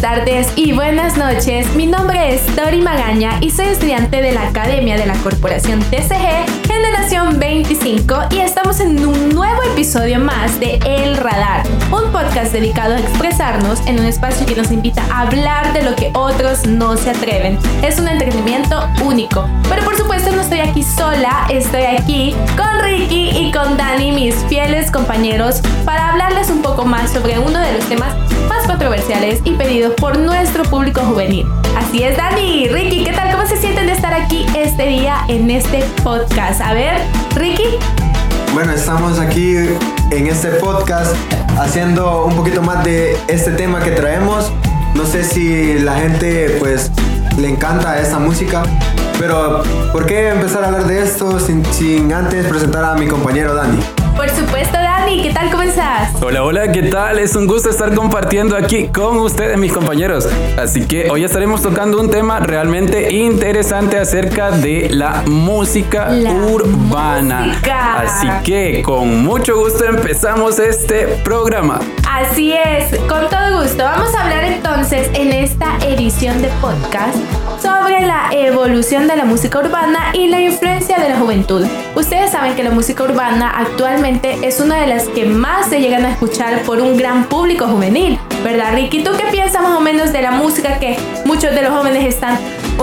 Buenas tardes y buenas noches. Mi nombre es Tori Magaña y soy estudiante de la Academia de la Corporación TCG Generación 25 y estamos en un nuevo episodio más de El Radar, un podcast dedicado a expresarnos en un espacio que nos invita a hablar de lo que otros no se atreven. Es un entretenimiento único, pero por supuesto no estoy aquí sola, estoy aquí con Ricky y con Dani, mis fieles compañeros, para hablarles un poco más sobre uno de los temas más controversiales y pedidos por nuestro público juvenil. Así es, Dani. Ricky, ¿qué tal? ¿Cómo se sienten aquí este día en este podcast? A ver, Ricky. Bueno, estamos aquí en este podcast haciendo un poquito más de este tema que traemos. No sé si la gente pues le encanta esta música, pero ¿por qué empezar a hablar de esto sin, sin antes presentar a mi compañero Dani? Por supuesto, Dani, ¿qué tal? ¿Cómo estás? Hola, hola, ¿qué tal? Es un gusto estar compartiendo aquí con ustedes, mis compañeros. Así que hoy estaremos tocando un tema realmente interesante acerca de la música La urbana. música. Así que con mucho gusto empezamos este programa. Así es, con todo gusto. Vamos a hablar entonces en esta edición de podcast sobre la evolución de la música urbana y la influencia de la juventud. Ustedes saben que la música urbana actualmente es una de las que más se llegan a escuchar por un gran público juvenil, ¿verdad Ricky? ¿Tú qué piensas más o menos de la música que muchos de los jóvenes están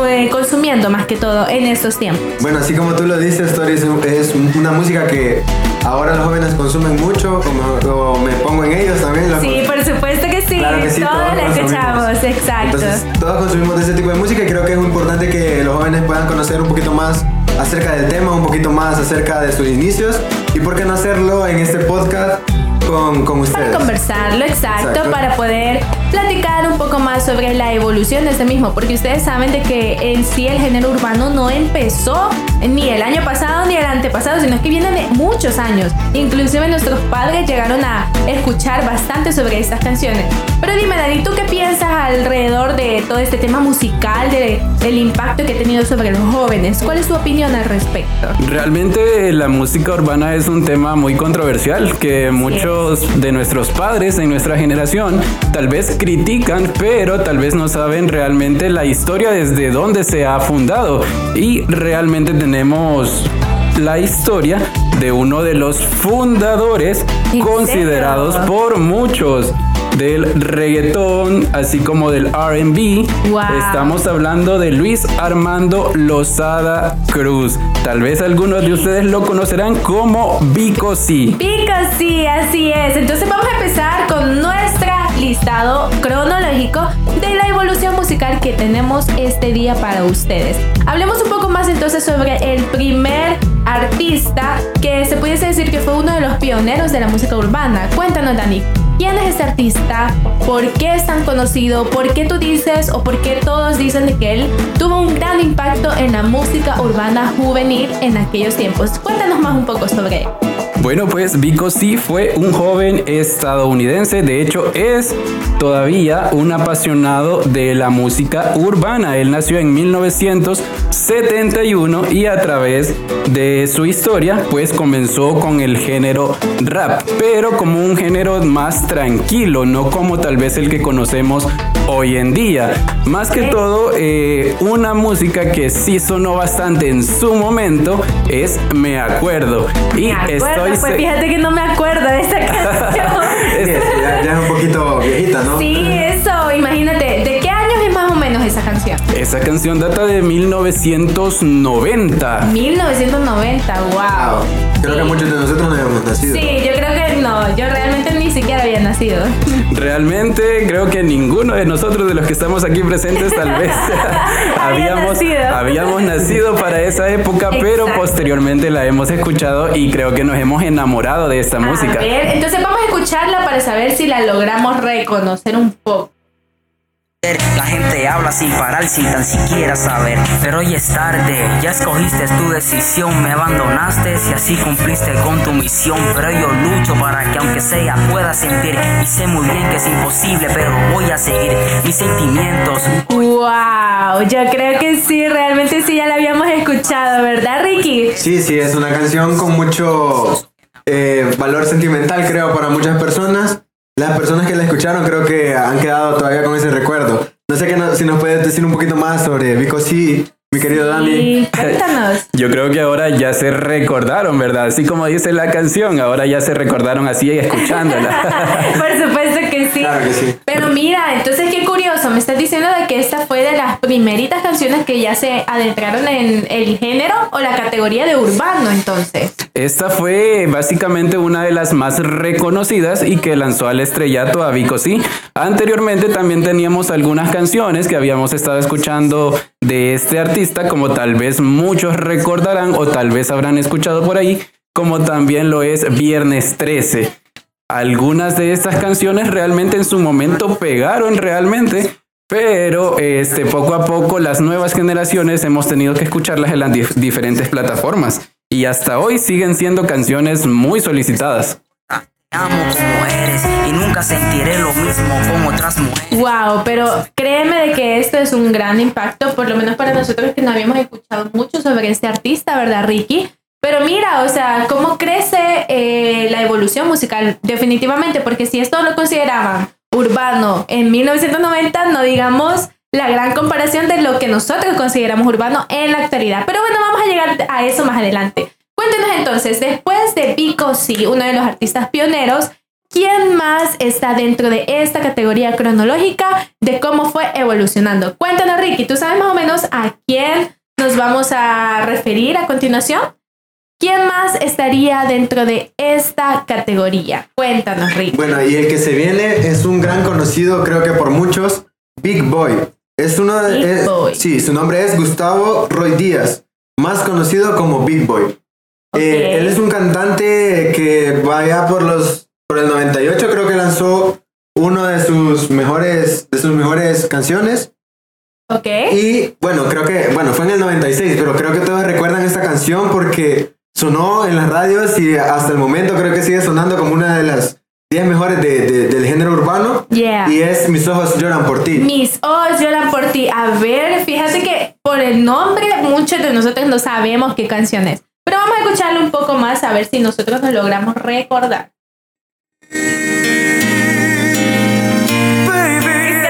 eh, consumiendo más que todo en estos tiempos? Bueno, así como tú lo dices, Tori, es, una música que ahora los jóvenes consumen mucho, como o me pongo en ellos también. la Sí, por supuesto que sí, Claro que sí, todos la consumimos. escuchamos, exacto. Entonces, todos consumimos de ese tipo de música y creo que es importante que los jóvenes puedan conocer un poquito más acerca del tema, un poquito más acerca de sus inicios y por qué no hacerlo en este podcast con, con ustedes. Para conversarlo, exacto, Exacto. para poder platicar un poco más sobre la evolución de este mismo, porque ustedes saben de que en sí el género urbano no empezó ni el año pasado ni el antepasado, sino que viene de muchos años. Inclusive nuestros padres llegaron a escuchar bastante sobre estas canciones. Pero dime, Dani, ¿tú qué piensas alrededor de todo este tema musical, de, del impacto que ha tenido sobre los jóvenes? ¿Cuál es tu opinión al respecto? Realmente la música urbana es un tema muy controversial que muchos de nuestros padres en nuestra generación tal vez critican, pero tal vez no saben realmente la historia desde dónde se ha fundado. Y realmente tenemos la historia de uno de los fundadores ¿En considerados por muchos del reggaetón, así como del RB. Wow. Estamos hablando de Luis Armando Lozada Cruz. Tal vez algunos de ustedes lo conocerán como Vico C. Pico, sí, así es. Entonces vamos a empezar con nuestro listado cronológico de la evolución musical que tenemos este día para ustedes. Hablemos un poco más entonces sobre el primer artista que se pudiese decir que fue uno de los pioneros de la música urbana. Cuéntanos, Dani. ¿Quién es ese artista? ¿Por qué es tan conocido? ¿Por qué tú dices o por qué todos dicen que él tuvo un gran impacto en la música urbana juvenil en aquellos tiempos? Cuéntanos más un poco sobre él. Bueno, pues Vico C fue un joven estadounidense, de hecho es todavía un apasionado de la música urbana. Él nació en 1971 y a través de su historia pues comenzó con el género rap, pero como un género más tranquilo, no como tal vez el que conocemos hoy en día. Más que todo, eh, una música que sí sonó bastante en su momento es Me Acuerdo. Y Me acuerdo, estoy pues fíjate que no me acuerdo de esa canción. Sí, ya, ya es un poquito viejita, ¿no? sí, eso, imagínate, ¿de qué años es más o menos esa canción? Esa canción data de 1990. 1990, wow. Creo que muchos de nosotros no habíamos nacido. Sí, yo creo que no, yo realmente nacido. Realmente creo que ninguno de nosotros de los que estamos aquí presentes tal vez habíamos, nacido. habíamos nacido para esa época, pero posteriormente la hemos escuchado y creo que nos hemos enamorado de esta música. A ver, entonces vamos a escucharla para saber si la logramos reconocer un poco. La gente habla sin parar, sin tan siquiera saber. Pero hoy es tarde, ya escogiste tu decisión, me abandonaste y así cumpliste con tu misión. Pero yo lucho para que aunque sea pueda sentir. Y sé muy bien que es imposible, pero voy a seguir mis sentimientos. Wow, yo creo que sí, realmente sí ya la habíamos escuchado, ¿verdad, Ricky? Sí, sí, es una canción con mucho eh, valor sentimental, creo, para muchas personas. Las personas que la escucharon creo que han quedado todavía con ese recuerdo. No sé si nos puedes decir un poquito más sobre Vico sí, mi querido Dani. Y cuéntanos. Yo creo que ahora ya se recordaron, ¿verdad? Así como dice la canción, ahora ya se recordaron así escuchándola. Por supuesto que sí. Claro que sí. Pero mira, entonces qué curioso, me estás diciendo de que esta fue de las primeritas canciones que ya se adentraron en el género o la categoría de urbano, entonces. Esta fue básicamente una de las más reconocidas y que lanzó al estrellato a Vico sí. Anteriormente también teníamos algunas canciones que habíamos estado escuchando de este artista, como tal vez muchos recordarán o tal vez habrán escuchado por ahí, como también lo es Viernes 13. Algunas de estas canciones realmente en su momento pegaron realmente, pero este poco a poco las nuevas generaciones hemos tenido que escucharlas en las dif- diferentes plataformas y hasta hoy siguen siendo canciones muy solicitadas. Amo como eres y nunca sentiré lo mismo con otras mujeres. Wow, pero créeme de que esto es un gran impacto, por lo menos para nosotros que no habíamos escuchado mucho sobre este artista, ¿verdad, Ricky? Pero mira, o sea, cómo crece eh, la evolución musical, definitivamente, porque si esto lo consideraban urbano en 1990, no digamos la gran comparación de lo que nosotros consideramos urbano en la actualidad. Pero bueno, vamos a llegar a eso más adelante. Cuéntenos entonces, después de Pico sí, uno de los artistas pioneros, ¿quién más está dentro de esta categoría cronológica de cómo fue evolucionando? Cuéntanos, Ricky, ¿tú sabes más o menos a quién nos vamos a referir a continuación? ¿Quién más estaría dentro de esta categoría? Cuéntanos, Ricky. Bueno, y el que se viene es un gran conocido, creo que por muchos, Big Boy. Es uno de. Big es- Boy. Sí, su nombre es Gustavo Roy Díaz, más conocido como Big Boy. Eh, Ok. él es un cantante que vaya por los por el 98 creo que lanzó uno de sus mejores de sus mejores canciones ¿Ok? y bueno creo que bueno fue en el 96 pero creo que todos recuerdan esta canción porque sonó en las radios y hasta el momento creo que sigue sonando como una de las 10 mejores de- de- del género urbano Yeah. y es Mis ojos lloran por ti Mis ojos lloran por ti. A ver, fíjate que por el nombre muchos de nosotros no sabemos qué canción es. Pero vamos a escucharlo un poco más a ver si nosotros nos logramos recordar. Quisiera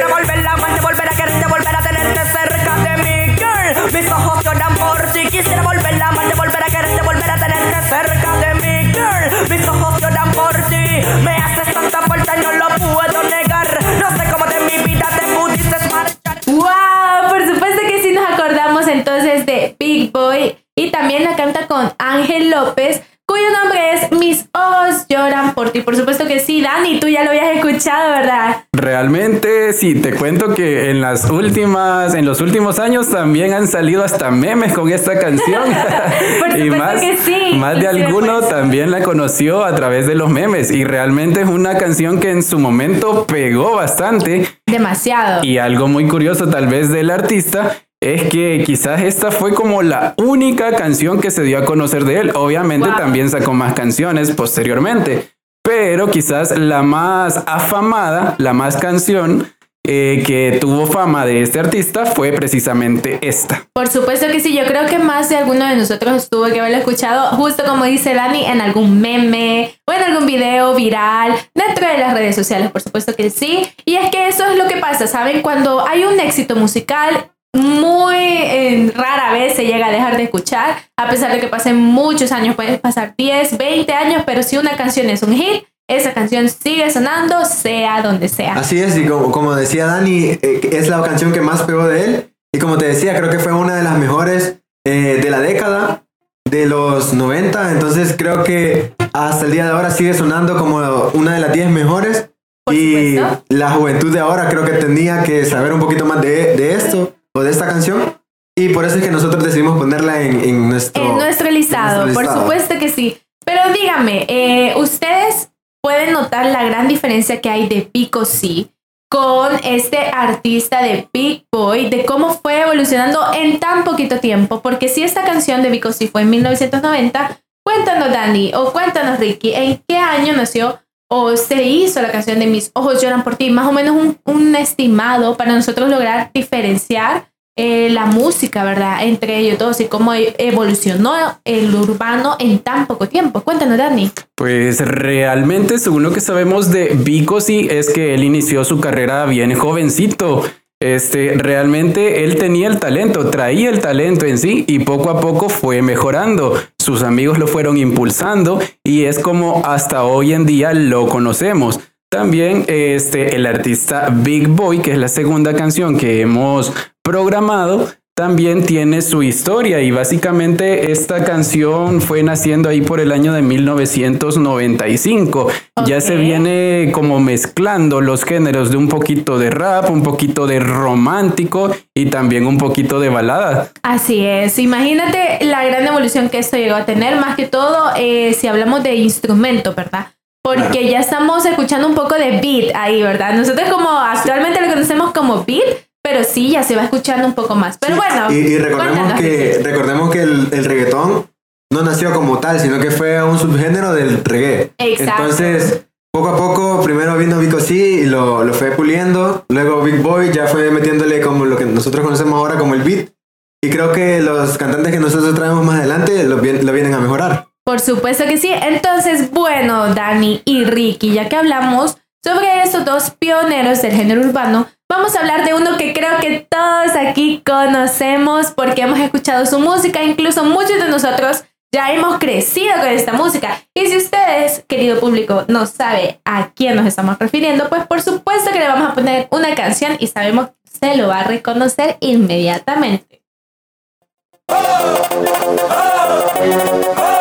volver a amarte, volver a quererte, volver a tenerte cerca de mí, girl. Mis ojos lloran por ti. Quisiera volver a amarte, volver a quererte, volver a tenerte cerca de mí, girl. Mis ojos lloran por ti. Me haces tanta falta no lo puedo negar. No sé cómo de mi vida te pudiste marchar. ¡Wow! Por supuesto que sí nos acordamos entonces de Big Boy y también la canta con Ángel López, cuyo nombre es Mis ojos lloran por ti. Por supuesto que sí, Dani, tú ya lo habías escuchado, ¿verdad? Realmente sí, te cuento que en las últimas, en los últimos años también han salido hasta memes con esta canción. Por y más, que sí. más de sí, alguno pues. también la conoció a través de los memes y realmente es una canción que en su momento pegó bastante Demasiado. y algo muy curioso tal vez del artista es que quizás esta fue como la única canción que se dio a conocer de él. Obviamente Wow. también sacó más canciones posteriormente, pero quizás la más afamada, la más canción eh, que tuvo fama de este artista fue precisamente esta. Por supuesto que sí, yo creo que más de alguno de nosotros tuvo que haberlo escuchado, justo como dice Dani, en algún meme o en algún video viral, dentro de las redes sociales, por supuesto que sí. Y es que eso es lo que pasa, ¿saben? Cuando hay un éxito musical, muy eh, rara vez se llega a dejar de escuchar, a pesar de que pasen muchos años, pueden pasar 10, 20 años, pero si una canción es un hit, esa canción sigue sonando, sea donde sea. Así es, y como, como decía Dani, eh, es la canción que más pegó de él. Y como te decía, creo que fue una de las mejores eh, de la década de los 90. Entonces creo que hasta el día de ahora sigue sonando como una de las 10 mejores. Por y supuesto. la juventud de ahora creo que tenía que saber un poquito más de, de esto o de esta canción. Y por eso es que nosotros decidimos ponerla en, en nuestro, En nuestro listado, en nuestro por listado. supuesto que sí. Pero dígame, eh, ¿ustedes pueden notar la gran diferencia que hay de Pico C con este artista de Big Boy, de cómo fue evolucionando en tan poquito tiempo? Porque si esta canción de Pico C fue en 1990, cuéntanos Dani o cuéntanos Ricky, ¿en qué año nació o se hizo la canción de Mis ojos lloran por ti? Más o menos un, estimado para nosotros lograr diferenciar eh, la música, ¿verdad? Entre ellos dos y cómo e- evolucionó el urbano en tan poco tiempo. Cuéntanos, Dani. Pues realmente, según lo que sabemos de Vico, sí, es que él inició su carrera bien jovencito. Este, realmente él tenía el talento, traía el talento en sí y poco a poco fue mejorando. Sus amigos lo fueron impulsando y es como hasta hoy en día lo conocemos. También este, el artista Big Boy, que es la segunda canción que hemos programado, también tiene su historia y básicamente esta canción fue naciendo ahí por el año de 1995. Ya se viene como mezclando los géneros de un poquito de rap, un poquito de romántico y también un poquito de balada. Así es. Imagínate la gran evolución que esto llegó a tener, más que todo eh, si hablamos de instrumento, ¿verdad? Porque ya estamos escuchando un poco de beat ahí, ¿verdad? Nosotros como actualmente lo conocemos como beat, pero sí, ya se va escuchando un poco más. Pero bueno. Y, y recordemos, que, recordemos que el, el reggaetón no nació como tal, sino que fue un subgénero del reggae. Exacto. Entonces, poco a poco, primero vino Vico C y lo, lo fue puliendo. Luego Big Boy ya fue metiéndole como lo que nosotros conocemos ahora como el beat. Y creo que los cantantes que nosotros traemos más adelante lo vienen a mejorar. Por supuesto que sí. Entonces, bueno, Dani y Ricky, ya que hablamos sobre estos dos pioneros del género urbano, vamos a hablar de uno que creo que todos aquí conocemos porque hemos escuchado su música, incluso muchos de nosotros ya hemos crecido con esta música. Y si ustedes, querido público, no sabe a quién nos estamos refiriendo, pues por supuesto que le vamos a poner una canción y sabemos que se lo va a reconocer inmediatamente. Súmale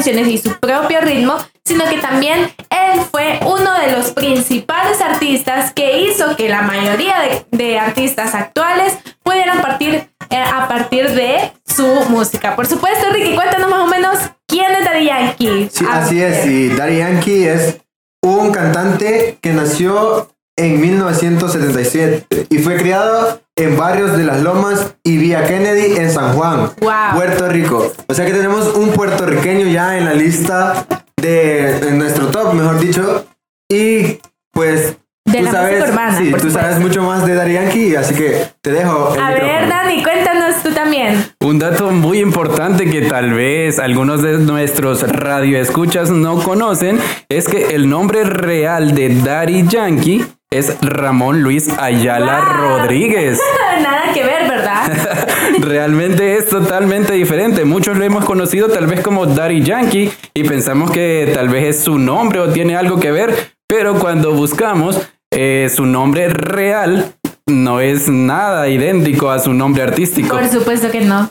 canciones y su propio ritmo, sino que también él fue uno de los principales artistas que hizo que la mayoría de, de artistas actuales pudieran partir eh, a partir de su música. Por supuesto, Ricky, cuéntanos más o menos quién es Daddy Yankee. Sí, así es. Y Daddy Yankee es un cantante que nació en 1977 y fue criado en barrios de Las Lomas y Vía Kennedy en San Juan, Wow. Puerto Rico. O sea que tenemos un puertorriqueño ya en la lista de en nuestro top, mejor dicho. Y pues De tú la sabes, música urbana, sí, por tú sabes mucho más de Daddy Yankee, así que te dejo. el A ver. Dani, cuéntanos tú también. Un dato muy importante que tal vez algunos de nuestros radioescuchas no conocen es que el nombre real de Daddy Yankee es Ramón Luis Ayala Wow. Rodríguez. Nada que ver, ¿verdad? Realmente es totalmente diferente. Muchos lo hemos conocido tal vez como Daddy Yankee y pensamos que tal vez es su nombre o tiene algo que ver, pero cuando buscamos eh, su nombre real no es nada idéntico a su nombre artístico. Por supuesto que no.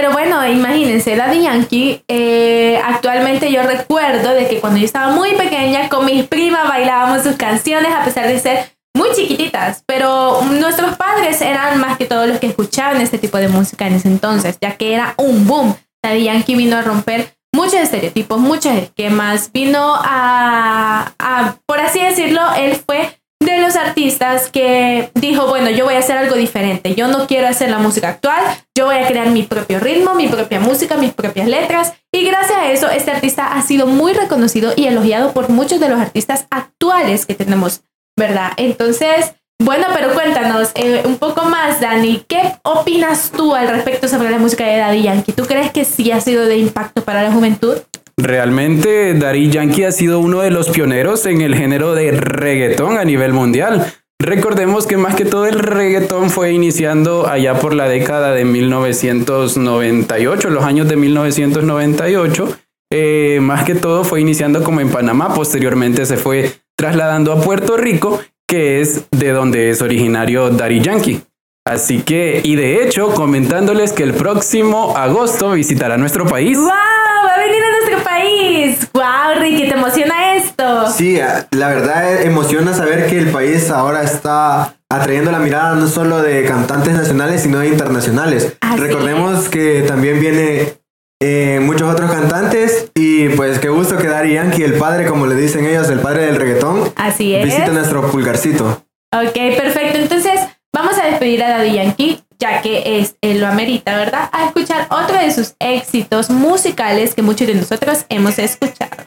Pero bueno, imagínense, Daddy Yankee, eh, actualmente yo recuerdo de que cuando yo estaba muy pequeña con mis primas bailábamos sus canciones a pesar de ser muy chiquititas, pero nuestros padres eran más que todos los que escuchaban este tipo de música en ese entonces, ya que era un boom. Daddy Yankee vino a romper muchos estereotipos, muchos esquemas, vino a, a, por así decirlo, él fue de los artistas que dijo, bueno, yo voy a hacer algo diferente, yo no quiero hacer la música actual, yo voy a crear mi propio ritmo, mi propia música, mis propias letras, y gracias a eso este artista ha sido muy reconocido y elogiado por muchos de los artistas actuales que tenemos, ¿verdad? Entonces, bueno, pero cuéntanos eh, un poco más, Dani, ¿qué opinas tú al respecto sobre la música de Daddy Yankee? ¿Tú crees que sí ha sido de impacto para la juventud? Realmente Daddy Yankee ha sido uno de los pioneros en el género de reggaetón a nivel mundial. Recordemos que más que todo el reggaetón fue iniciando allá por la década de 1998, los años de 1998. Eh, más que todo fue iniciando como en Panamá, posteriormente se fue trasladando a Puerto Rico, que es de donde es originario Daddy Yankee. Así que, y de hecho, comentándoles que el próximo agosto visitará nuestro país. ¡Wow! Va a venir a nuestro país. ¡Wow, Ricky! ¿Te emociona esto? Sí, a- la verdad eh, emociona saber que el país ahora está atrayendo la mirada no solo de cantantes nacionales, sino de internacionales. Así Recordemos que también viene eh, muchos otros cantantes y pues qué gusto que Daddy Yankee, el padre, como le dicen ellos, el padre del reggaetón, Así es. visite nuestro pulgarcito. Ok, perfecto. Entonces, vamos a despedir a Daddy Yankee, ya que es, él lo amerita, ¿verdad? A escuchar otro de sus éxitos musicales que muchos de nosotros hemos escuchado.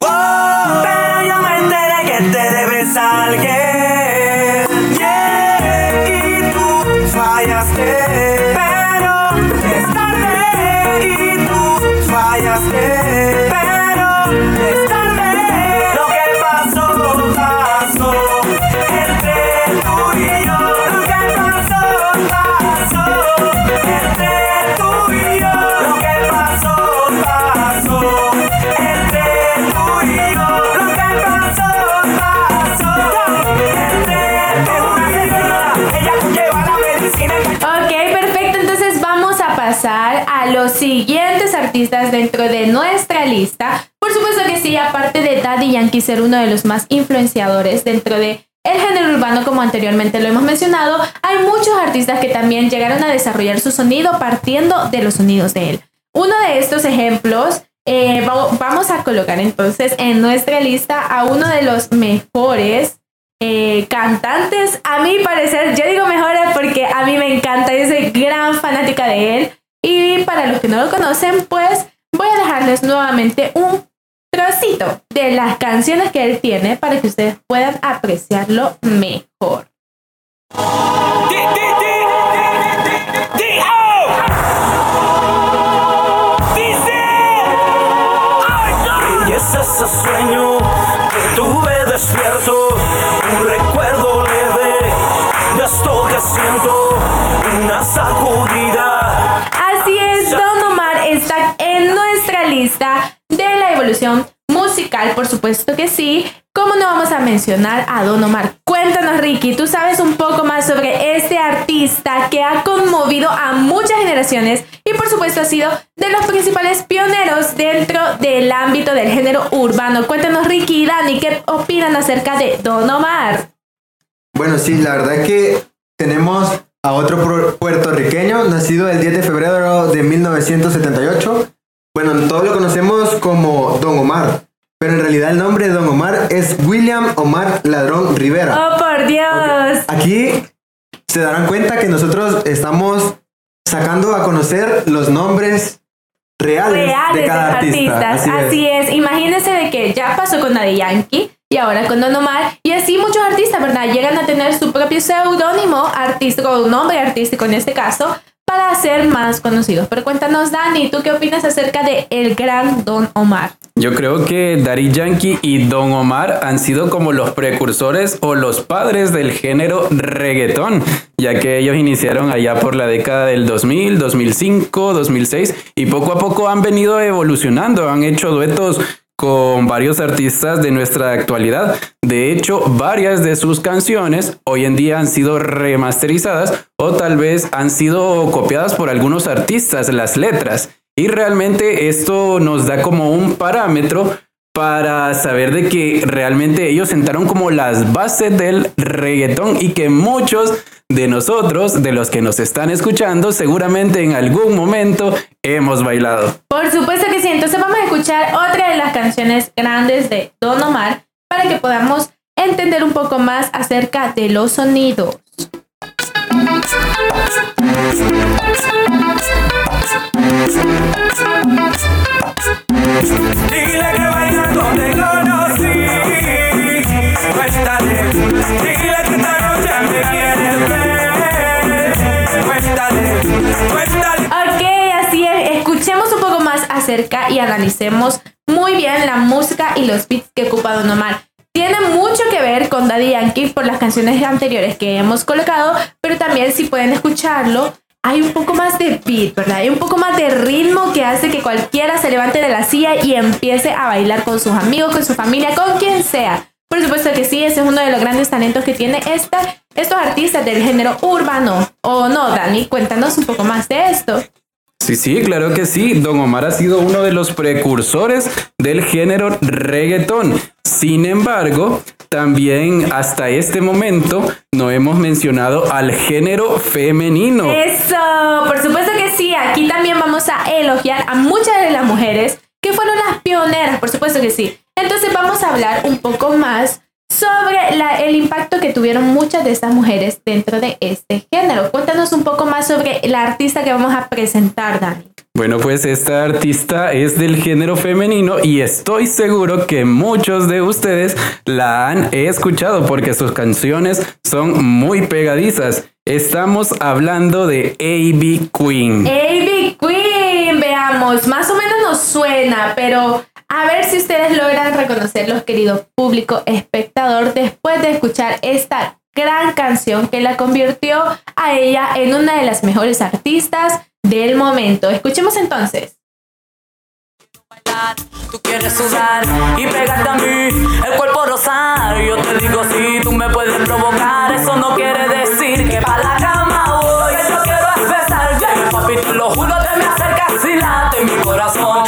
Pero yo me enteré que te debes alguien. Yeah, y tú fallaste. Siguientes artistas dentro de nuestra lista. Por supuesto que sí, aparte de Daddy Yankee ser uno de los más influenciadores dentro de el género urbano, como anteriormente lo hemos mencionado, hay muchos artistas que también llegaron a desarrollar su sonido partiendo de los sonidos de él. Uno de estos ejemplos, eh, va- vamos a colocar entonces en nuestra lista a uno de los mejores eh, cantantes, a mi parecer, yo digo mejores porque a mí me encanta, yo soy gran fanática de él. Y para los que no lo conocen, pues voy a dejarles nuevamente un trocito de las canciones que él tiene para que ustedes puedan apreciarlo mejor. Ese sueño que tuve despierto, de la evolución musical, por supuesto que sí. ¿Cómo no vamos a mencionar a Don Omar? Cuéntanos, Ricky, tú sabes un poco más sobre este artista que ha conmovido a muchas generaciones y por supuesto ha sido de los principales pioneros dentro del ámbito del género urbano. Cuéntanos, Ricky y Dani, ¿qué opinan acerca de Don Omar? Bueno, sí, la verdad que tenemos a otro puertorriqueño, nacido el 10 de febrero de 1978. Bueno, todos lo conocemos como Don Omar, pero en realidad el nombre de Don Omar es William Omar Ladrón Rivera. ¡Oh, por Dios! Aquí se darán cuenta que nosotros estamos sacando a conocer los nombres reales, reales de cada artista. artistas. Así, es. es. Imagínense de que ya pasó con Daddy Yankee y ahora con Don Omar. Y así muchos artistas, ¿verdad? Llegan a tener su propio seudónimo artístico, un nombre artístico en este caso, para ser más conocidos. Pero cuéntanos, Dani, ¿tú qué opinas acerca de el gran Don Omar? Yo creo que Daddy Yankee y Don Omar han sido como los precursores o los padres del género reggaetón, ya que ellos iniciaron allá por la década del 2000, 2005, 2006 y poco a poco han venido evolucionando, han hecho duetos con varios artistas de nuestra actualidad. De hecho, varias de sus canciones hoy en día han sido remasterizadas o tal vez han sido copiadas por algunos artistas las letras. Y realmente esto nos da como un parámetro para saber de que realmente ellos sentaron como las bases del reggaetón y que muchos de nosotros, de los que nos están escuchando, seguramente en algún momento hemos bailado. Por supuesto que sí. Entonces vamos a escuchar otra de las canciones grandes de Don Omar para que podamos entender un poco más acerca de los sonidos. Ok, así es. Escuchemos un poco más acerca y analicemos muy bien la música y los beats que ocupa Don Omar. tiene mucho que ver con Daddy Yankee por las canciones anteriores que hemos colocado, pero también si pueden escucharlo, hay un poco más de beat, ¿verdad? Hay un poco más de ritmo que hace que cualquiera se levante de la silla y empiece a bailar con sus amigos, con su familia, con quien sea. Por supuesto que sí, ese es uno de los grandes talentos que tiene esta, estos artistas del género urbano. ¿O no, Dani? Cuéntanos un poco más de esto. Sí, sí, claro que sí. Don Omar ha sido uno de los precursores del género reggaetón. Sin embargo, también hasta este momento no hemos mencionado al género femenino. Eso, por supuesto que sí. Aquí también vamos a elogiar a muchas de las mujeres que fueron las pioneras, por supuesto que sí. Entonces vamos a hablar un poco más sobre la- el impacto que tuvieron muchas de estas mujeres dentro de este género. Cuéntanos un poco más sobre la artista que vamos a presentar, Dani. Bueno, pues esta artista es del género femenino y estoy seguro que muchos de ustedes la han escuchado porque sus canciones son muy pegadizas. Estamos hablando de A.B. Queen. A.B. Queen, veamos, más o menos nos suena, pero a ver si ustedes logran reconocerlos, querido público espectador, después de escuchar esta gran canción que la convirtió a ella en una de las mejores artistas del momento. Escuchemos entonces. Yo te digo si tú me puedes provocar, eso que papi, lo me mi corazón.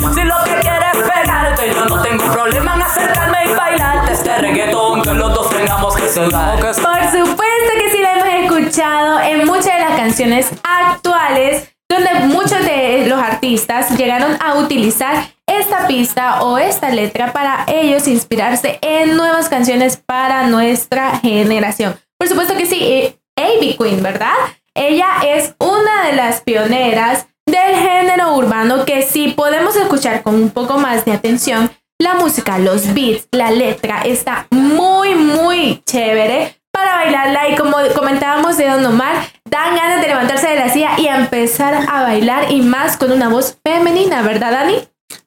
Pegarte, yo no tengo problema en acercarme y bailarte este reggaetón, que los dos tengamos que sudar. Que Por supuesto que sí la hemos escuchado en muchas de las canciones actuales, donde muchos de los artistas llegaron a utilizar esta pista o esta letra para ellos inspirarse en nuevas canciones para nuestra generación. Por supuesto que sí, eh, A.B. Queen, ¿verdad? Ella es una de las pioneras del género urbano que si podemos escuchar con un poco más de atención, la música, los beats, la letra está muy, muy chévere para bailarla y como comentábamos de Don Omar, dan ganas de levantarse de la silla y empezar a bailar y más con una voz femenina, ¿verdad Dani?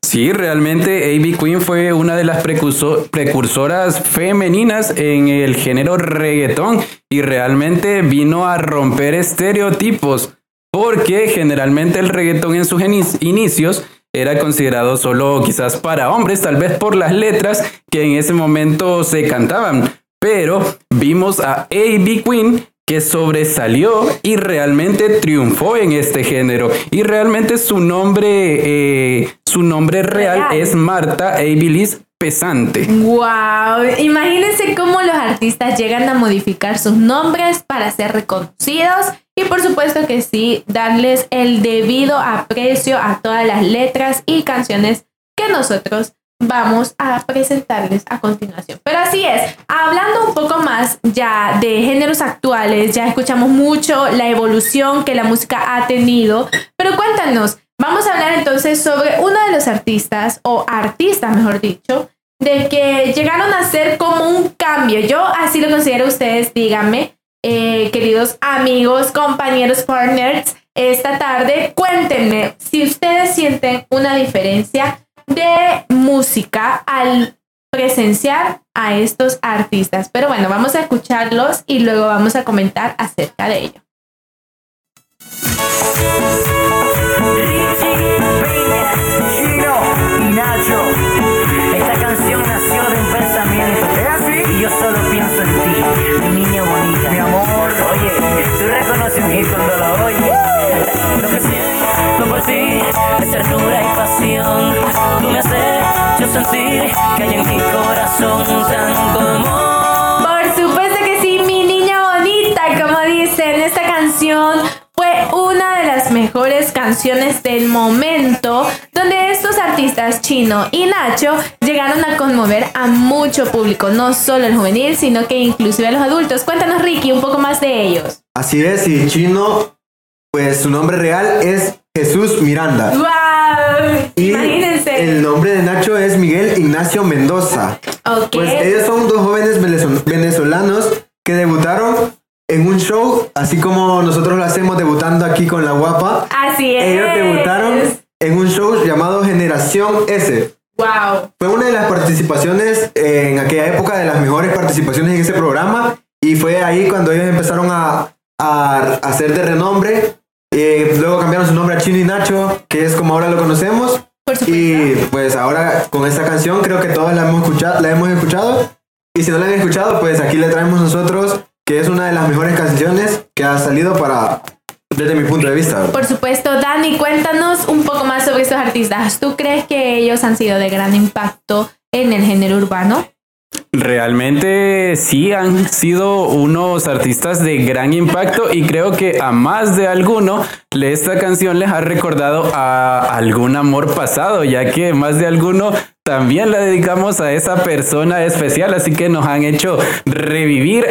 Sí, realmente A.B. Queen fue una de las precurso- precursoras femeninas en el género reggaetón y realmente vino a romper estereotipos porque generalmente el reggaetón en sus inicios era considerado solo quizás para hombres, tal vez por las letras que en ese momento se cantaban. Pero vimos a A.B. Queen que sobresalió y realmente triunfó en este género. Y realmente su nombre, eh, su nombre real Real. es Marta Abilis Pesante. Wow, imagínense cómo los artistas llegan a modificar sus nombres para ser reconocidos y por supuesto que sí, darles el debido aprecio a todas las letras y canciones que nosotros vamos a presentarles a continuación. Pero así es, hablando un poco más ya de géneros actuales, ya escuchamos mucho la evolución que la música ha tenido, pero cuéntanos, vamos a hablar entonces sobre uno de los artistas, o artistas mejor dicho, de que llegaron a ser como un cambio. Yo así lo considero ustedes, díganme, eh, queridos amigos, compañeros, partners, esta tarde, cuéntenme si ustedes sienten una diferencia de música al presenciar a estos artistas. Pero bueno, vamos a escucharlos y luego vamos a comentar acerca de ello. Chino y Nacho. Esta canción nació de un pensamiento. Y yo solo pienso en ti, mi niña bonita. Mi amor. Oye, tú reconoces un hit cuando lo oyes. Lo que siento por ti es ternura y pasión. Tú me haces yo sentir que hay en mi corazón tanto amor. Fue una de las mejores canciones del momento, donde estos artistas Chino y Nacho llegaron a conmover a mucho público, no solo el juvenil, sino que inclusive a los adultos. Cuéntanos, Ricky, un poco más de ellos. Así es, y Chino, pues su nombre real es Jesús Miranda. ¡Wow! Y Imagínense. el nombre de Nacho es Miguel Ignacio Mendoza. Pues ellos son dos jóvenes venezo- venezolanos que debutaron en un show, así como nosotros lo hacemos debutando aquí con La Guapa. Así es. Ellos debutaron en un show llamado Generación S. Wow. Fue una de las participaciones eh, en aquella época, de las mejores participaciones en ese programa. Y fue ahí cuando ellos empezaron a, a hacer de renombre. Eh, luego cambiaron su nombre a Chino y Nacho, que es como ahora lo conocemos. Por supuesto. Y pues ahora con esta canción creo que todos la hemos escuchado, la hemos escuchado. Y si no la han escuchado, pues aquí le traemos nosotros, que es una de las mejores canciones que ha salido para, desde mi punto de vista. ¿verdad? Por supuesto, Dani, cuéntanos un poco más sobre estos artistas. ¿Tú crees que ellos han sido de gran impacto en el género urbano? Realmente sí han sido unos artistas de gran impacto y creo que a más de alguno esta canción les ha recordado a algún amor pasado, ya que más de alguno también la dedicamos a esa persona especial, así que nos han hecho revivir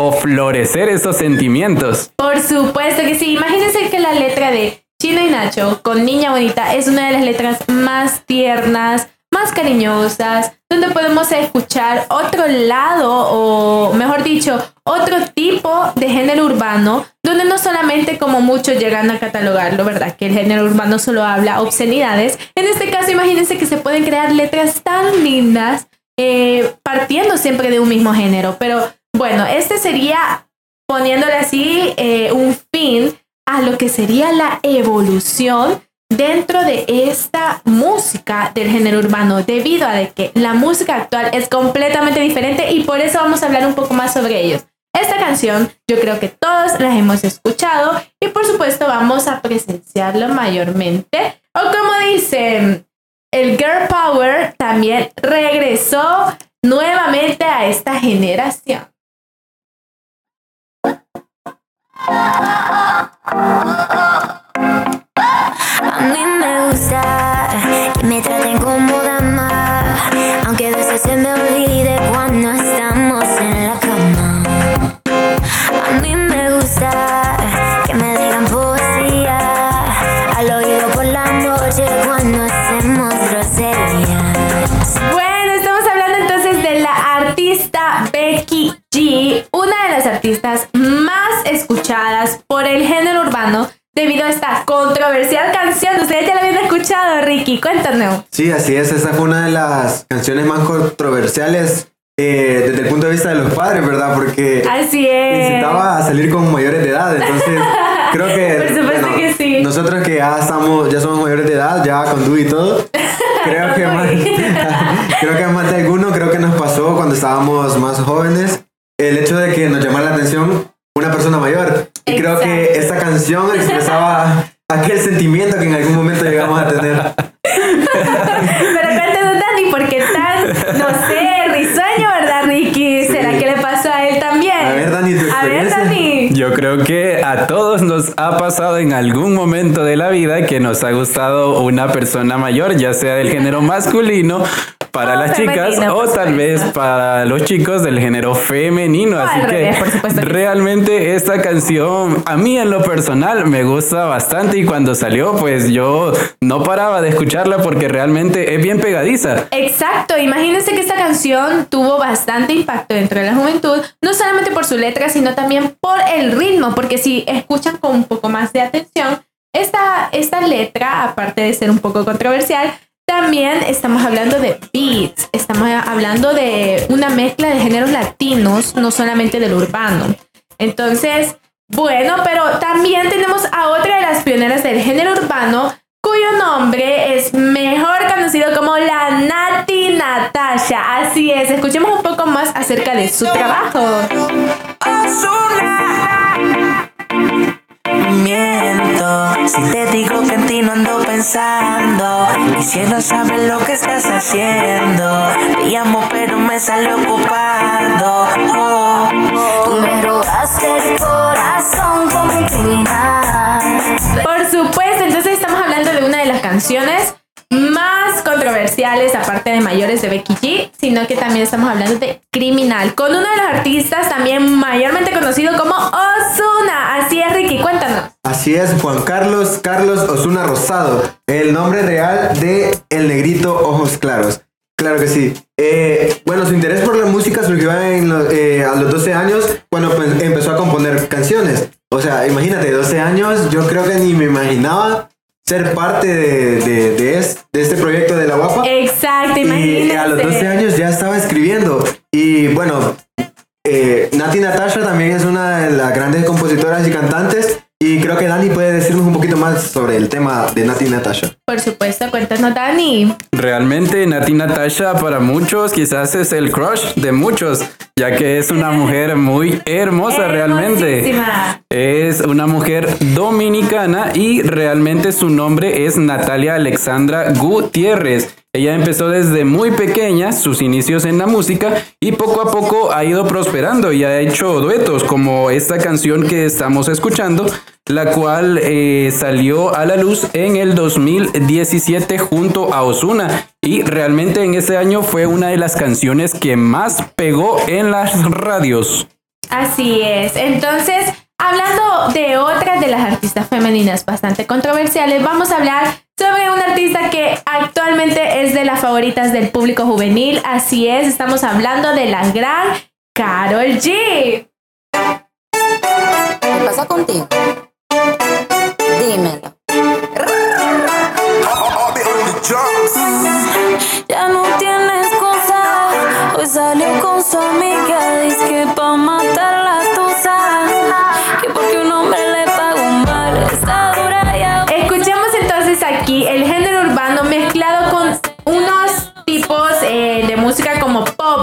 o florecer esos sentimientos. Por supuesto que sí. Imagínense que la letra de Chino y Nacho con Niña Bonita es una de las letras más tiernas, más cariñosas, donde podemos escuchar otro lado o, mejor dicho, otro tipo de género urbano, donde no solamente como muchos llegan a catalogarlo, ¿verdad? Que el género urbano solo habla obscenidades. En este caso, imagínense que se pueden crear letras tan lindas eh, partiendo siempre de un mismo género. Pero bueno, este sería poniéndole así eh, un fin a lo que sería la evolución dentro de esta música del género urbano, debido a de que la música actual es completamente diferente y por eso vamos a hablar un poco más sobre ellos. Esta canción yo creo que todos las hemos escuchado y por supuesto vamos a presenciarlo mayormente. O como dicen, el Girl Power también regresó nuevamente a esta generación. A mí me gusta que me traten como dama, aunque a veces se me olvide Becky G, una de las artistas más escuchadas por el género urbano debido a esta controversial canción. Ustedes ya la habían escuchado, Ricky, cuéntanos. Sí, así es. Esa fue una de las canciones más controversiales eh, desde el punto de vista de los padres, ¿verdad? Porque Así es. incitaba a salir con mayores de edad. Entonces, creo que. Por supuesto que sí. Nosotros que ya estamos, ya somos mayores de edad, ya con y todo. Creo que, más, creo que más de alguno, creo que nos pasó cuando estábamos más jóvenes, el hecho de que nos llamara la atención una persona mayor. Y creo que esta canción expresaba aquel sentimiento que en algún momento llegamos a tener. Pero cuéntanos, Dani, ¿por qué tan, no sé, risueño, verdad, Ricky? ¿Será que le pasó a él también? A ver, Dani, tu A ver, experiencia. Dani. Yo creo que a nos ha pasado en algún momento de la vida que nos ha gustado una persona mayor, ya sea del género masculino para las chicas o tal vez para los chicos del género femenino. Así que realmente esta canción a mí en lo personal me gusta bastante y cuando salió pues yo no paraba de escucharla porque realmente es bien pegadiza. Exacto, imagínense que esta canción tuvo bastante impacto dentro de la juventud, no solamente por su letra, sino también por el ritmo, porque si escuchan con un poco más de atención, esta, esta letra, aparte de ser un poco controversial, también estamos hablando de beats, estamos hablando de una mezcla de géneros latinos, no solamente del urbano. Entonces, bueno, pero también tenemos a otra de las pioneras del género urbano, cuyo nombre es mejor conocido como la Nati Natasha. Así es, escuchemos un poco más acerca de su trabajo. Miento, si te digo que en ti no ando pensando, quisiera saber lo que estás haciendo. Te llamo pero me sale ocupado. Oh, Tú me robaste el corazón criminal. Por supuesto, entonces estamos hablando de una de las canciones más controversiales, aparte de mayores de Becky G, sino que también estamos hablando de Criminal, con uno de los artistas también mayormente conocido como Ozuna. Así es, Ricky, cuéntanos. Así es, Juan Carlos Carlos Osuna Rosado, el nombre real de El Negrito Ojos Claros. Claro que sí. Eh, bueno, su interés por la música surgió en eh, a los 12 años cuando pues, empezó a componer canciones. O sea, imagínate, 12 años, yo creo que ni me imaginaba ser parte de Y bueno, eh, Nati Natasha también es una de las grandes compositoras y cantantes. Y creo que Dani puede decirnos un poquito más sobre el tema de Nati Natasha. Por supuesto, cuéntanos, Dani. Realmente Nati Natasha para muchos quizás es el crush de muchos, ya que es una mujer muy hermosa realmente. Es una mujer dominicana y realmente su nombre es Natalia Alexandra Gutiérrez. Ella empezó desde muy pequeña sus inicios en la música y poco a poco ha ido prosperando y ha hecho duetos como esta canción que estamos escuchando, la cual eh, salió a la luz en el 2017 junto a Osuna y realmente en ese año fue una de las canciones que más pegó en las radios. Así es. Entonces, hablando de otras de las artistas femeninas bastante controversiales, vamos a hablar sobre una artista que actualmente es de las favoritas del público juvenil. Así es, estamos hablando de la gran Carol G. ¿Qué pasa contigo? Dímelo. Ya no tiene excusa. Hoy salió con su amiga. Dice que pa' matar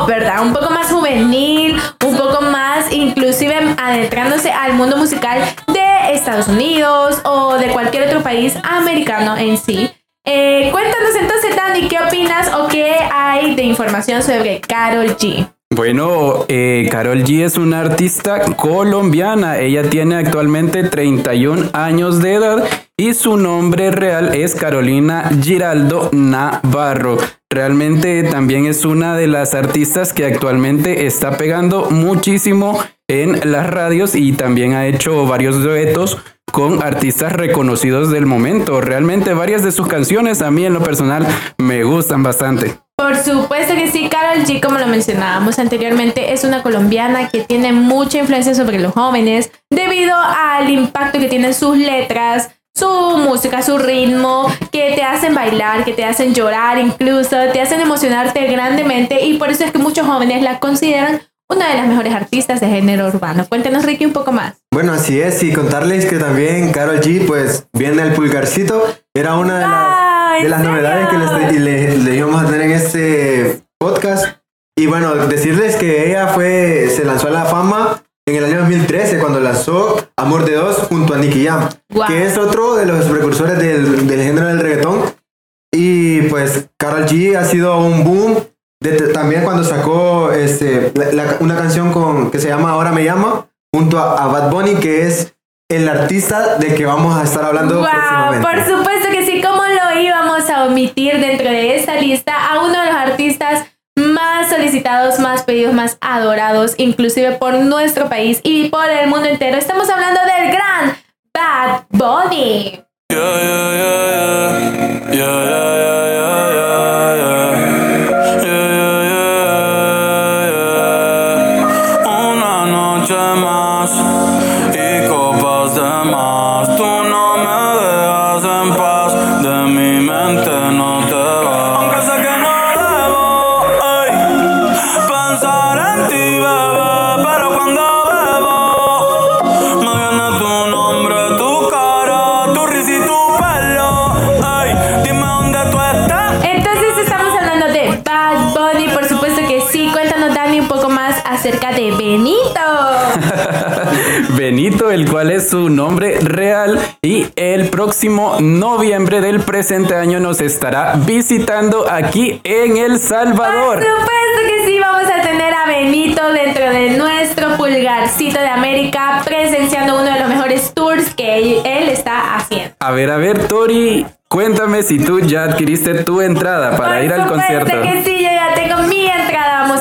¿verdad? Un poco más juvenil, un poco más inclusive adentrándose al mundo musical de Estados Unidos o de cualquier otro país americano en sí. Eh, cuéntanos entonces, Dani, ¿qué opinas o qué hay de información sobre Carol G? Bueno, eh, Carol G es una artista colombiana. Ella tiene actualmente 31 años de edad y su nombre real es Carolina Giraldo Navarro. Realmente también es una de las artistas que actualmente está pegando muchísimo en las radios y también ha hecho varios duetos con artistas reconocidos del momento. Realmente varias de sus canciones a mí en lo personal me gustan bastante. Por supuesto que sí, Carol G, como lo mencionábamos anteriormente, es una colombiana que tiene mucha influencia sobre los jóvenes debido al impacto que tienen sus letras, su música, su ritmo, que te hacen bailar, que te hacen llorar incluso, te hacen emocionarte grandemente y por eso es que muchos jóvenes la consideran una de las mejores artistas de género urbano. Cuéntanos, Ricky, un poco más. Bueno, así es, y contarles que también Carol G, pues viene el pulgarcito, era una de las, ¿en de las novedades que les, y le, le íbamos a tener en este podcast. Y bueno, decirles que ella fue, se lanzó a la fama en el año 2013 cuando lanzó Amor de Dos junto a Nicky Jam, Guau. que es otro de los precursores del, del género del reggaetón. Y pues Carol G ha sido un boom. también cuando sacó este, la- la- una canción con, que se llama Ahora me llama, junto a, a Bad Bunny, que es el artista de que vamos a estar hablando Wow, próximamente. por supuesto que sí, ¿cómo lo íbamos a omitir dentro de esta lista a uno de los artistas más solicitados, más pedidos, más adorados, inclusive por nuestro país y por el mundo entero? Estamos hablando del gran Bad Bunny. Es su nombre real y el próximo noviembre del presente año nos estará visitando aquí en El Por Salvador. supuesto que sí, vamos a tener a Benito dentro de nuestro pulgarcito de América presenciando uno de los mejores tours que él, está haciendo. A ver, a ver, Tori, cuéntame si tú ya adquiriste tu entrada para Por ir al supuesto concierto. que sí, yo ya tengo mi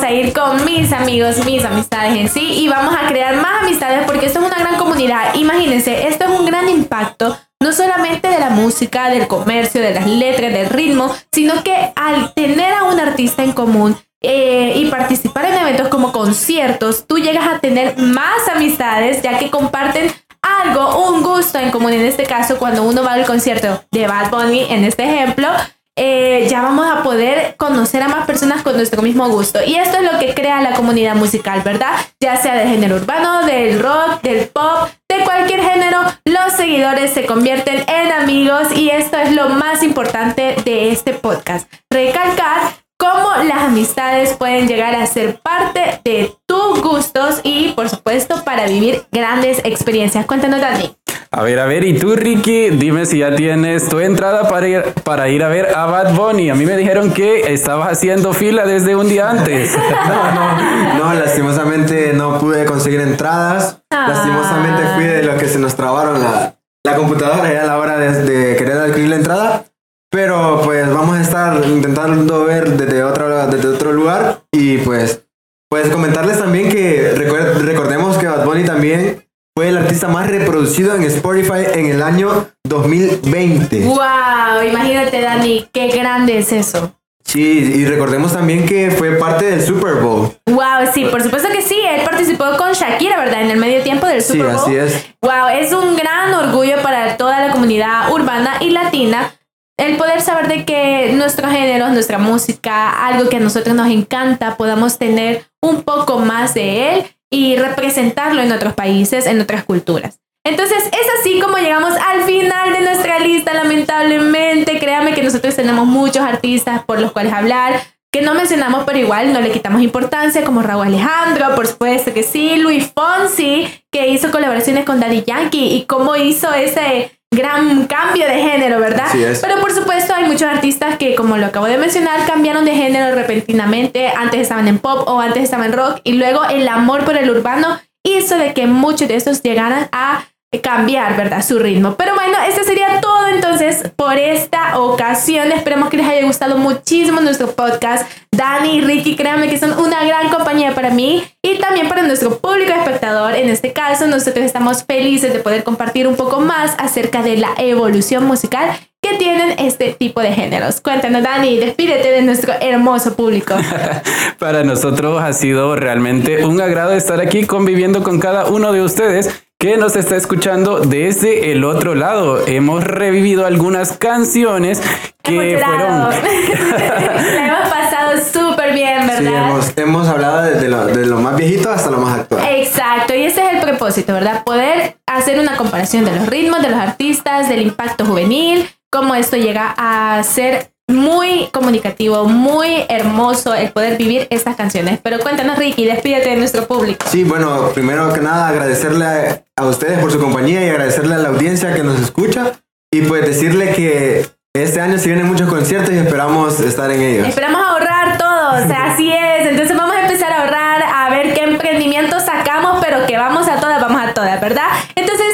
a ir con mis amigos, mis amistades en sí y vamos a crear más amistades porque esto es una gran comunidad. Imagínense, esto es un gran impacto. No solamente de la música, del comercio, de las letras, del ritmo, sino que al tener a un artista en común, eh, y participar en eventos como conciertos, tú llegas a tener más amistades ya que comparten algo, un gusto en común. En este caso, cuando uno va al concierto de Bad Bunny, en este ejemplo, eh, ya vamos a poder conocer a más personas con nuestro mismo gusto. Y esto es lo que crea la comunidad musical, ¿verdad? Ya sea del género urbano, del rock, del pop, de cualquier género, los seguidores se convierten en amigos y esto es lo más importante de este podcast. Recalcar cómo las amistades pueden llegar a ser parte de tus gustos y, por supuesto, para vivir grandes experiencias. Cuéntanos, Dani. A ver, a ver, y tú, Ricky, dime si ya tienes tu entrada para ir, para ir a ver a Bad Bunny. A mí me dijeron que estabas haciendo fila desde un día antes. No, no, no, lastimosamente no pude conseguir entradas. Ah. Lastimosamente fui de los que se nos trabaron la, la computadora ya a la hora de, de querer adquirir la entrada. Pero pues vamos a estar intentando ver desde otro, desde otro lugar y pues, pues comentarles también que recordemos que Bad Bunny también fue el artista más reproducido en Spotify en el año 2020. ¡Wow! Imagínate, Dani, qué grande es eso. Sí, y recordemos también que fue parte del Super Bowl. Wow, sí, por supuesto que sí. Él participó con Shakira, ¿verdad? En el medio tiempo del Sí, Super Bowl. así es. Wow, es un gran orgullo para toda la comunidad urbana y latina el poder saber de que nuestros géneros, nuestra música, algo que a nosotros nos encanta, podamos tener un poco más de él y representarlo en otros países, en otras culturas. Entonces es así como llegamos al final de nuestra lista, lamentablemente. Créame que nosotros tenemos muchos artistas por los cuales hablar, que no mencionamos, pero igual no le quitamos importancia, como Raúl Alejandro, por supuesto que sí, Luis Fonsi, que hizo colaboraciones con Daddy Yankee y cómo hizo ese gran cambio de género, ¿verdad? Es. Pero por supuesto hay muchos artistas que, como lo acabo de mencionar, cambiaron de género repentinamente, antes estaban en pop o antes estaban en rock y luego el amor por el urbano hizo de que muchos de estos llegaran a cambiar, ¿verdad? Su ritmo. Pero bueno, este sería todo entonces por esta ocasión. Esperemos que les haya gustado muchísimo nuestro podcast. Dani y Ricky, créanme que son una gran compañía para mí y también para nuestro público espectador. En este caso, nosotros estamos felices de poder compartir un poco más acerca de la evolución musical que tienen este tipo de géneros. Cuéntanos, Dani, despídete de nuestro hermoso público. Para nosotros ha sido realmente un agrado estar aquí conviviendo con cada uno de ustedes que nos está escuchando desde el otro lado. Hemos revivido algunas canciones que Hemos fueron La hemos pasado súper bien, ¿verdad? Sí, hemos, hemos hablado desde lo, de lo más viejito hasta lo más actual. Exacto, y ese es el propósito, ¿verdad? Poder hacer una comparación de los ritmos, de los artistas, del impacto juvenil, cómo esto llega a ser muy comunicativo, muy hermoso el poder vivir estas canciones. Pero cuéntanos, Ricky, despídete de nuestro público. Sí, bueno, primero que nada agradecerle a, a ustedes por su compañía y agradecerle a la audiencia que nos escucha y pues decirle que este año se vienen muchos conciertos y esperamos estar en ellos. Esperamos ahorrar todos, o sea, así es. Entonces vamos a empezar a ahorrar, a ver qué emprendimientos sacamos, pero que vamos a todas, vamos a todas, ¿verdad? Entonces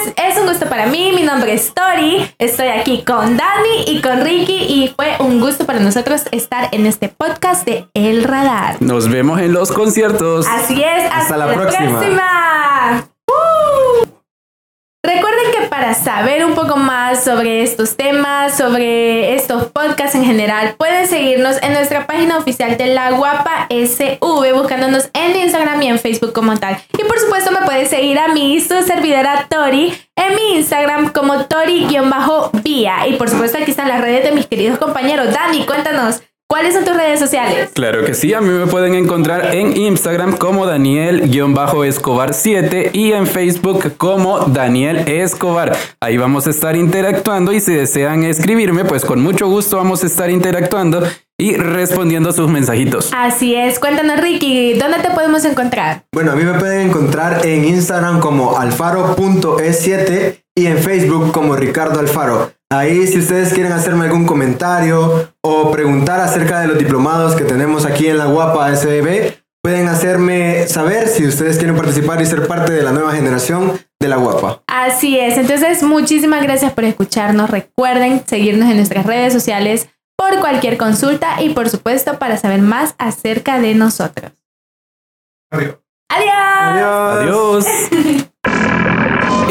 gusto para mí, mi nombre es Tori, estoy aquí con Dani y con Ricky y fue un gusto para nosotros estar en este podcast de El Radar. Nos vemos en los conciertos. Así es, hasta, Hasta la la próxima. próxima. Recuerden que para saber un poco más sobre estos temas, sobre estos podcasts en general, pueden seguirnos en nuestra página oficial de La Guapa SV, buscándonos en Instagram y en Facebook como tal. Y por supuesto me pueden seguir a mí, su servidora Tori, en mi Instagram como Tori-Vía. Y por supuesto aquí están las redes de mis queridos compañeros. Dani, cuéntanos, ¿cuáles son tus redes sociales? Claro que sí, a mí me pueden encontrar en Instagram como Daniel-Escobar7 y en Facebook como Daniel Escobar. Ahí vamos a estar interactuando y si desean escribirme, pues con mucho gusto vamos a estar interactuando y respondiendo sus mensajitos. Así es, cuéntanos Ricky, ¿dónde te podemos encontrar? Bueno, a mí me pueden encontrar en Instagram como alfaro.e7 y en Facebook como Ricardo Alfaro. Ahí si ustedes quieren hacerme algún comentario o preguntar acerca de los diplomados que tenemos aquí en la Guapa SBB, pueden hacerme saber si ustedes quieren participar y ser parte de la nueva generación de la Guapa. Así es, entonces muchísimas gracias por escucharnos. Recuerden seguirnos en nuestras redes sociales por cualquier consulta y por supuesto para saber más acerca de nosotros. Adiós. Adiós.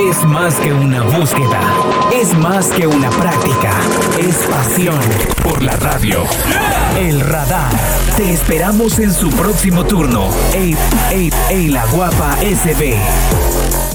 Es más que una búsqueda, es más que una práctica, es pasión por la radio. El radar. Te esperamos en su próximo turno. Ey, ey, ey, la guapa SB.